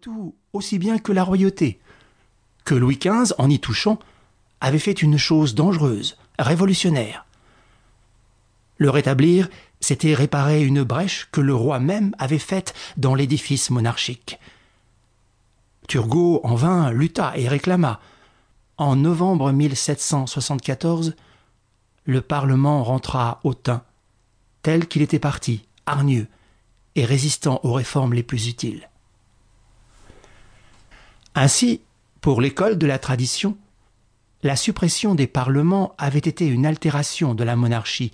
tout aussi bien que la royauté, que Louis XV, en y touchant, avait fait une chose dangereuse, révolutionnaire. Le rétablir, c'était réparer une brèche que le roi même avait faite dans l'édifice monarchique. Turgot en vain lutta et réclama. En novembre 1774, le Parlement rentra hautain, tel qu'il était parti, hargneux et résistant aux réformes les plus utiles. Ainsi, pour l'école de la tradition, la suppression des parlements avait été une altération de la monarchie,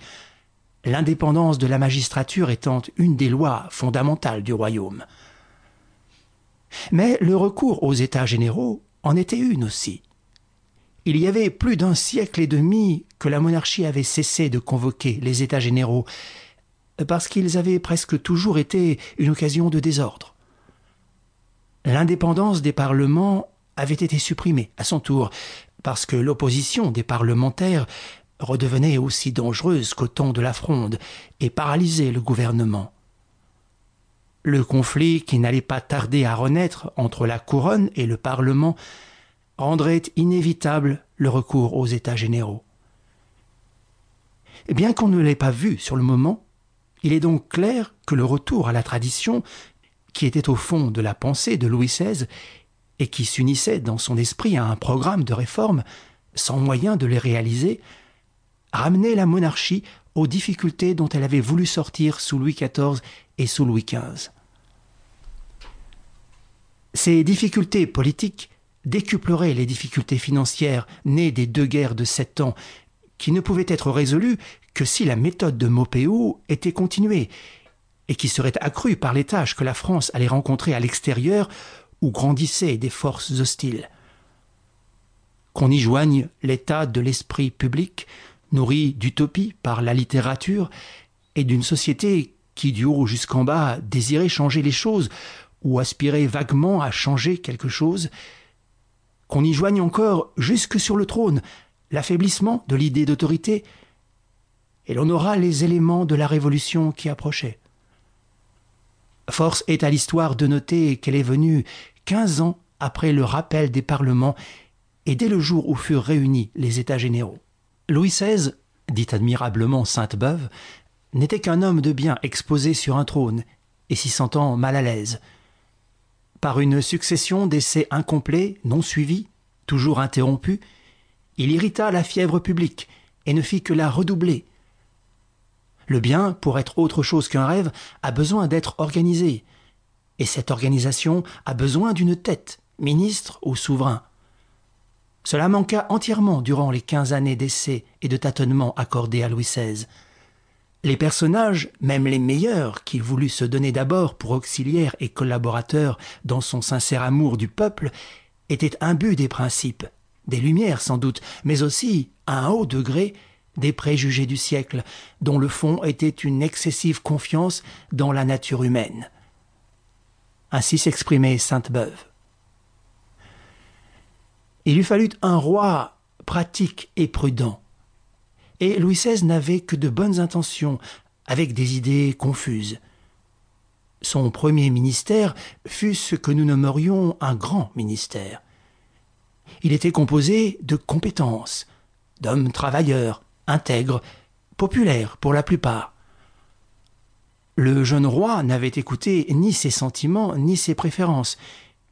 l'indépendance de la magistrature étant une des lois fondamentales du royaume. Mais le recours aux États généraux en était une aussi. Il y avait plus d'un siècle et demi que la monarchie avait cessé de convoquer les États généraux, parce qu'ils avaient presque toujours été une occasion de désordre. L'indépendance des parlements avait été supprimée à son tour, parce que l'opposition des parlementaires redevenait aussi dangereuse qu'au temps de la fronde et paralysait le gouvernement. Le conflit qui n'allait pas tarder à renaître entre la couronne et le Parlement rendrait inévitable le recours aux États généraux. Bien qu'on ne l'ait pas vu sur le moment, il est donc clair que le retour à la tradition, qui était au fond de la pensée de Louis XVI et qui s'unissait dans son esprit à un programme de réforme, sans moyen de les réaliser, ramenait la monarchie aux difficultés dont elle avait voulu sortir sous Louis XIV et sous Louis XV. Ces difficultés politiques décupleraient les difficultés financières nées des deux guerres de sept ans, qui ne pouvaient être résolues que si la méthode de Maupeou était continuée, et qui serait accrue par les tâches que la France allait rencontrer à l'extérieur où grandissaient des forces hostiles. Qu'on y joigne l'état de l'esprit public, nourri d'utopie par la littérature, et d'une société qui, du haut jusqu'en bas, désirait changer les choses, ou aspirait vaguement à changer quelque chose, qu'on y joigne encore jusque sur le trône l'affaiblissement de l'idée d'autorité, et l'on aura les éléments de la révolution qui approchait. Force est à l'histoire de noter qu'elle est venue quinze ans après le rappel des parlements et dès le jour où furent réunis les États généraux. Louis XVI, dit admirablement Sainte-Beuve, n'était qu'un homme de bien exposé sur un trône et s'y sentant mal à l'aise. Par une succession d'essais incomplets, non suivis, toujours interrompus, il irrita la fièvre publique et ne fit que la redoubler. Le bien, pour être autre chose qu'un rêve, a besoin d'être organisé. Et cette organisation a besoin d'une tête, ministre ou souverain. Cela manqua entièrement durant les quinze années d'essais et de tâtonnements accordés à Louis XVI. Les personnages, même les meilleurs, qu'il voulut se donner d'abord pour auxiliaires et collaborateurs dans son sincère amour du peuple, étaient imbus des principes, des lumières sans doute, mais aussi, à un haut degré, des préjugés du siècle, dont le fond était une excessive confiance dans la nature humaine. Ainsi s'exprimait Sainte-Beuve. Il lui fallut un roi pratique et prudent. Et Louis XVI n'avait que de bonnes intentions, avec des idées confuses. Son premier ministère fut ce que nous nommerions un grand ministère. Il était composé de compétences, d'hommes travailleurs, intègres, populaires pour la plupart. Le jeune roi n'avait écouté ni ses sentiments ni ses préférences,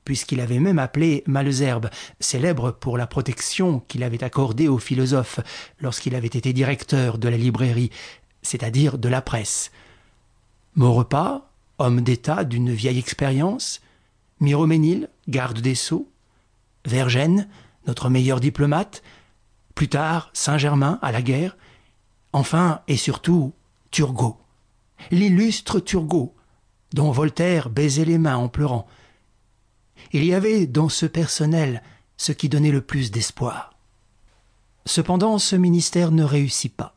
puisqu'il avait même appelé Malesherbes, célèbre pour la protection qu'il avait accordée aux philosophes lorsqu'il avait été directeur de la librairie, c'est-à-dire de la presse. Maurepas, homme d'État d'une vieille expérience, Miroménil, garde des sceaux, Vergène, notre meilleur diplomate, plus tard Saint-Germain à la guerre, enfin et surtout Turgot, l'illustre Turgot, dont Voltaire baisait les mains en pleurant. Il y avait dans ce personnel ce qui donnait le plus d'espoir. Cependant, ce ministère ne réussit pas.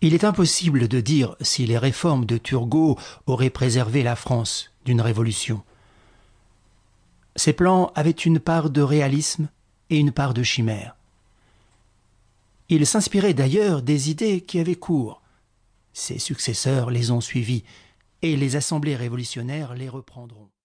Il est impossible de dire si les réformes de Turgot auraient préservé la France d'une révolution. Ces plans avaient une part de réalisme et une part de chimère. Il s'inspirait d'ailleurs des idées qui avaient cours. Ses successeurs les ont suivis, et les assemblées révolutionnaires les reprendront.